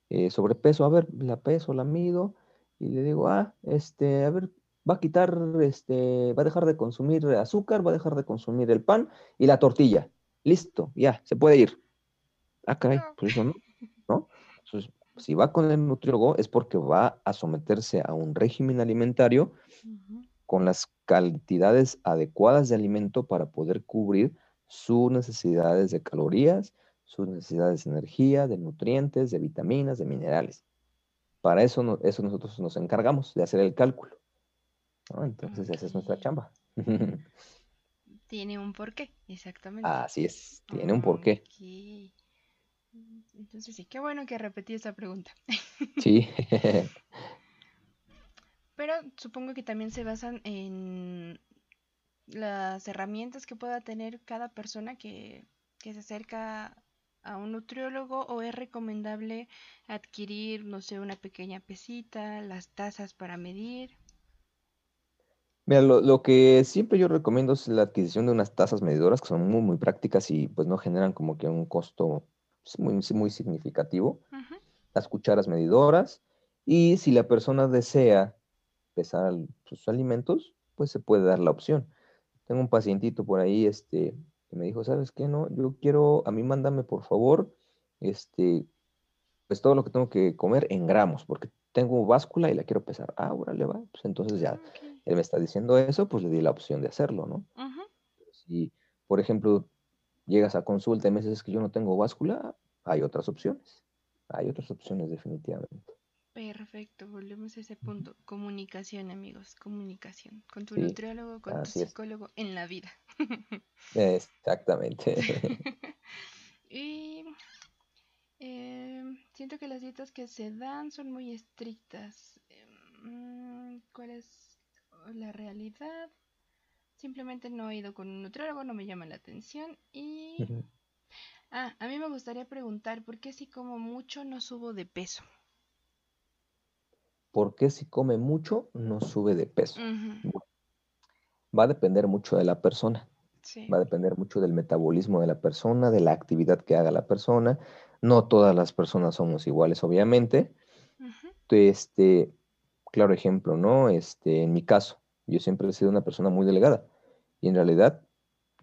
eh, sobrepeso, a ver, la peso, la mido, y le digo, ah, este, a ver, va a quitar, este, va a dejar de consumir azúcar, va a dejar de consumir el pan y la tortilla. Listo, ya, se puede ir. Ah, caray, pues eso no, ¿no? Entonces, si va con el nutriólogo es porque va a someterse a un régimen alimentario con las cantidades adecuadas de alimento para poder cubrir sus necesidades de calorías, sus necesidades de energía, de nutrientes, de vitaminas, de minerales. Para eso, eso nosotros nos encargamos de hacer el cálculo. Entonces, esa es nuestra chamba. Tiene un porqué, exactamente. Así es, tiene un porqué. Entonces sí, qué bueno que repetí esa pregunta. Sí. Pero supongo que también se basan en las herramientas que pueda tener cada persona que, se acerca a un nutriólogo o es recomendable adquirir, no sé, una pequeña pesita, las tazas para medir. Mira, lo, lo, que siempre yo recomiendo es la adquisición de unas tazas medidoras que son muy, muy prácticas y pues no generan como que un costo muy, muy significativo, las cucharas medidoras, y si la persona desea pesar sus alimentos, pues se puede dar la opción. Tengo un pacientito por ahí, este, que me dijo, ¿sabes qué? No, yo quiero, a mí mándame por favor, este, pues todo lo que tengo que comer en gramos, porque tengo báscula y la quiero pesar. Ah, le va. Pues entonces ya, él me está diciendo eso, pues le di la opción de hacerlo, ¿no? Si, por ejemplo, llegas a consulta y me dices que yo no tengo báscula, hay otras opciones. Hay otras opciones definitivamente. Perfecto, volvemos a ese punto. Comunicación, amigos, comunicación. Con tu nutriólogo, con tu psicólogo en la vida. Exactamente. y em, siento que las dietas que se dan son muy estrictas. Em, ¿Cuál es la realidad? Simplemente no he ido con un nutriólogo, no me llama la atención y... Ah, a mí me gustaría preguntar, ¿por qué si como mucho no subo de peso? ¿Por qué si come mucho no sube de peso? Va a depender mucho de la persona. Va a depender mucho del metabolismo de la persona, de la actividad que haga la persona. No todas las personas somos iguales, obviamente. Este, claro ejemplo, ¿no? Este, en mi caso, yo siempre he sido una persona muy delgada y en realidad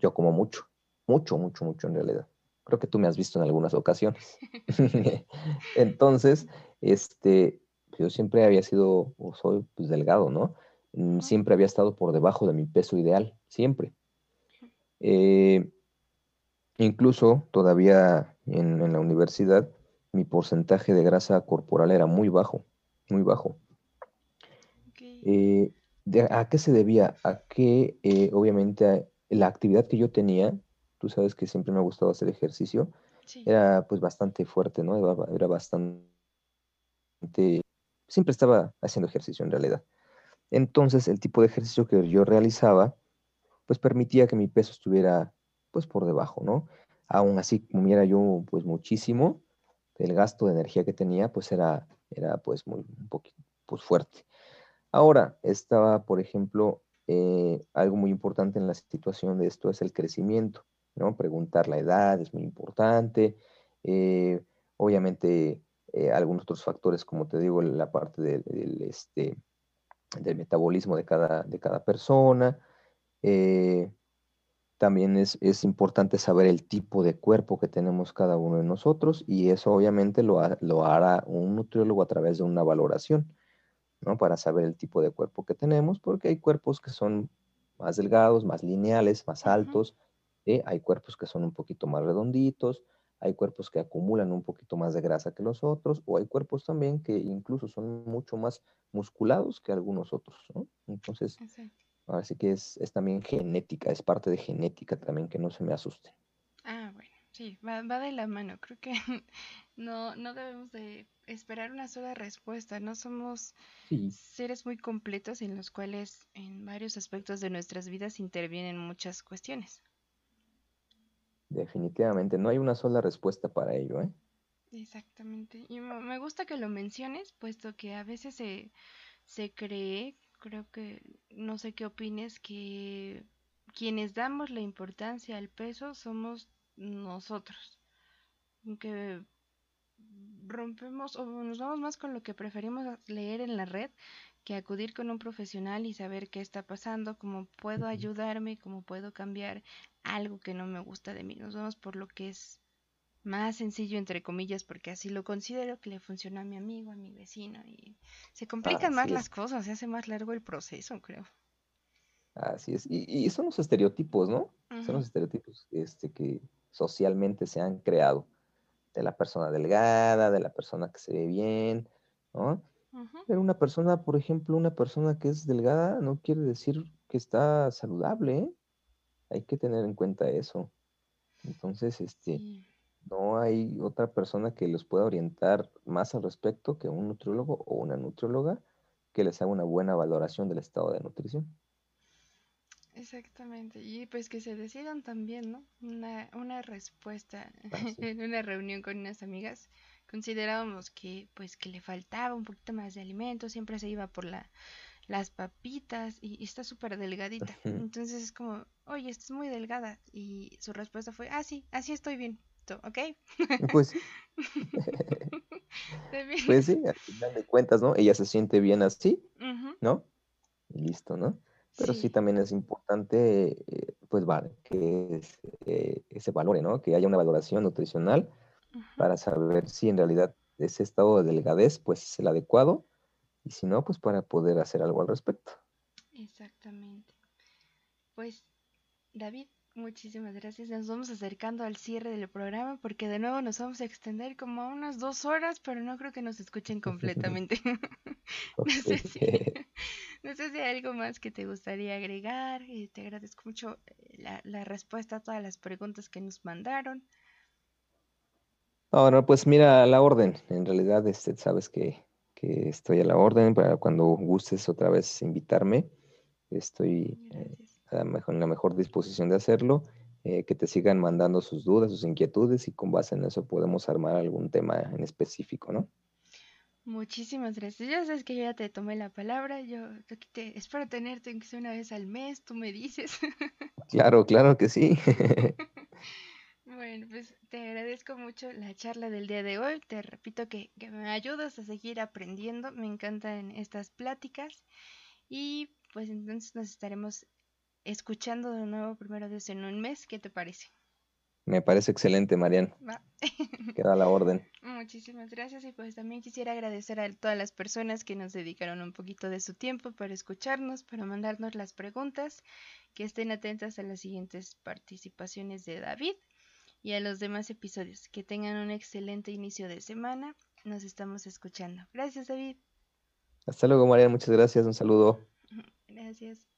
yo como mucho, mucho, mucho, mucho en realidad. Creo que tú me has visto en algunas ocasiones. Entonces, este, yo siempre había sido o soy pues, delgado, ¿no? Mm, siempre había estado por debajo de mi peso ideal, siempre. Eh, incluso todavía en, la universidad, mi porcentaje de grasa corporal era muy bajo, muy bajo. Eh, ¿A qué se debía? A que eh, obviamente la actividad que yo tenía, tú sabes que siempre me ha gustado hacer ejercicio, era pues bastante fuerte, ¿no? Era, bastante... Siempre estaba haciendo ejercicio en realidad. Entonces el tipo de ejercicio que yo realizaba, pues permitía que mi peso estuviera pues por debajo, ¿no? Aún así, como era yo pues muchísimo, el gasto de energía que tenía pues era, era pues muy, un poquito pues fuerte. Ahora, estaba, por ejemplo, eh, algo muy importante en la situación de esto es el crecimiento, ¿no? Preguntar la edad es muy importante. Eh, obviamente, eh, algunos otros factores, como te digo, la parte del, este, del metabolismo de cada, de cada persona. también es, importante saber el tipo de cuerpo que tenemos cada uno de nosotros y eso obviamente lo, lo hará un nutriólogo a través de una valoración. ¿No? Para saber el tipo de cuerpo que tenemos, porque hay cuerpos que son más delgados, más lineales, más altos, hay cuerpos que son un poquito más redonditos, hay cuerpos que acumulan un poquito más de grasa que los otros, o hay cuerpos también que incluso son mucho más musculados que algunos otros, ¿no? Entonces, ahora sí que es, es también genética, es parte de genética también, que no se me asuste. Sí, va, va de la mano. Creo que no, no debemos de esperar una sola respuesta. No somos seres muy completos en los cuales en varios aspectos de nuestras vidas intervienen muchas cuestiones. Definitivamente, no hay una sola respuesta para ello, ¿eh? Exactamente. Y me gusta que lo menciones, puesto que a veces se, se cree, creo que, no sé qué opines, que quienes damos la importancia al peso somos nosotros. Que rompemos o nos vamos más con lo que preferimos leer en la red que acudir con un profesional y saber qué está pasando, cómo puedo ayudarme, cómo puedo cambiar algo que no me gusta de mí. Nos vamos por lo que es más sencillo, entre comillas, porque así lo considero que le funciona a mi amigo, a mi vecino, y se complican más las cosas, se hace más largo el proceso, creo. Así es, y, son los estereotipos, ¿no? Son los estereotipos este, que socialmente se han creado de la persona delgada, de la persona que se ve bien, ¿no? Pero una persona, por ejemplo, una persona que es delgada no quiere decir que está saludable, ¿eh? Hay que tener en cuenta eso. Entonces, este, no hay otra persona que los pueda orientar más al respecto que un nutriólogo o una nutrióloga que les haga una buena valoración del estado de nutrición. Exactamente, y pues que se decidan también, ¿no? Una, una respuesta ah, en una reunión con unas amigas. Considerábamos que pues que le faltaba un poquito más de alimento, siempre se iba por la, las papitas y, está súper delgadita. Entonces es como, oye, estás muy delgada. Y su respuesta fue, ah, sí, así estoy bien. ¿Ok? Pues, pues sí, al final de cuentas, ¿no? Ella se siente bien así, ¿no? Y listo, ¿no? Pero sí, también es importante, eh, pues, que eh, se valore, ¿no? Que haya una valoración nutricional para saber si en realidad ese estado de delgadez, pues, es el adecuado y si no, pues, para poder hacer algo al respecto. Exactamente. Pues, David, Muchísimas gracias. Nos vamos acercando al cierre del programa porque de nuevo nos vamos a extender como a unas dos horas, pero no creo que nos escuchen completamente. no, sé si, hay algo más que te gustaría agregar. y te agradezco mucho eh, la, respuesta a todas las preguntas que nos mandaron. Ahora, pues mira, a la orden. En realidad, este, sabes que, estoy a la orden para cuando gustes otra vez invitarme. Estoy en la mejor disposición de hacerlo, eh, que te sigan mandando sus dudas, sus inquietudes y con base en eso podemos armar algún tema en específico, ¿no? Muchísimas gracias. Ya sabes que yo ya te tomé la palabra. Yo te, espero tenerte aunque sea una vez al mes, tú me dices. Claro, claro que sí. bueno, pues te agradezco mucho la charla del día de hoy. Te repito que, que me ayudas a seguir aprendiendo. Me encantan estas pláticas. Y pues entonces nos estaremos escuchando de nuevo primero desde en un mes. ¿Qué te parece? Me parece excelente, Marian. Queda la orden. Muchísimas gracias y pues también quisiera agradecer a todas las personas que nos dedicaron un poquito de su tiempo para escucharnos, para mandarnos las preguntas, que estén atentas a las siguientes participaciones de David y a los demás episodios. Que tengan un excelente inicio de semana. Nos estamos escuchando. Gracias, David. Hasta luego, Marian. Muchas gracias. Un saludo. Gracias.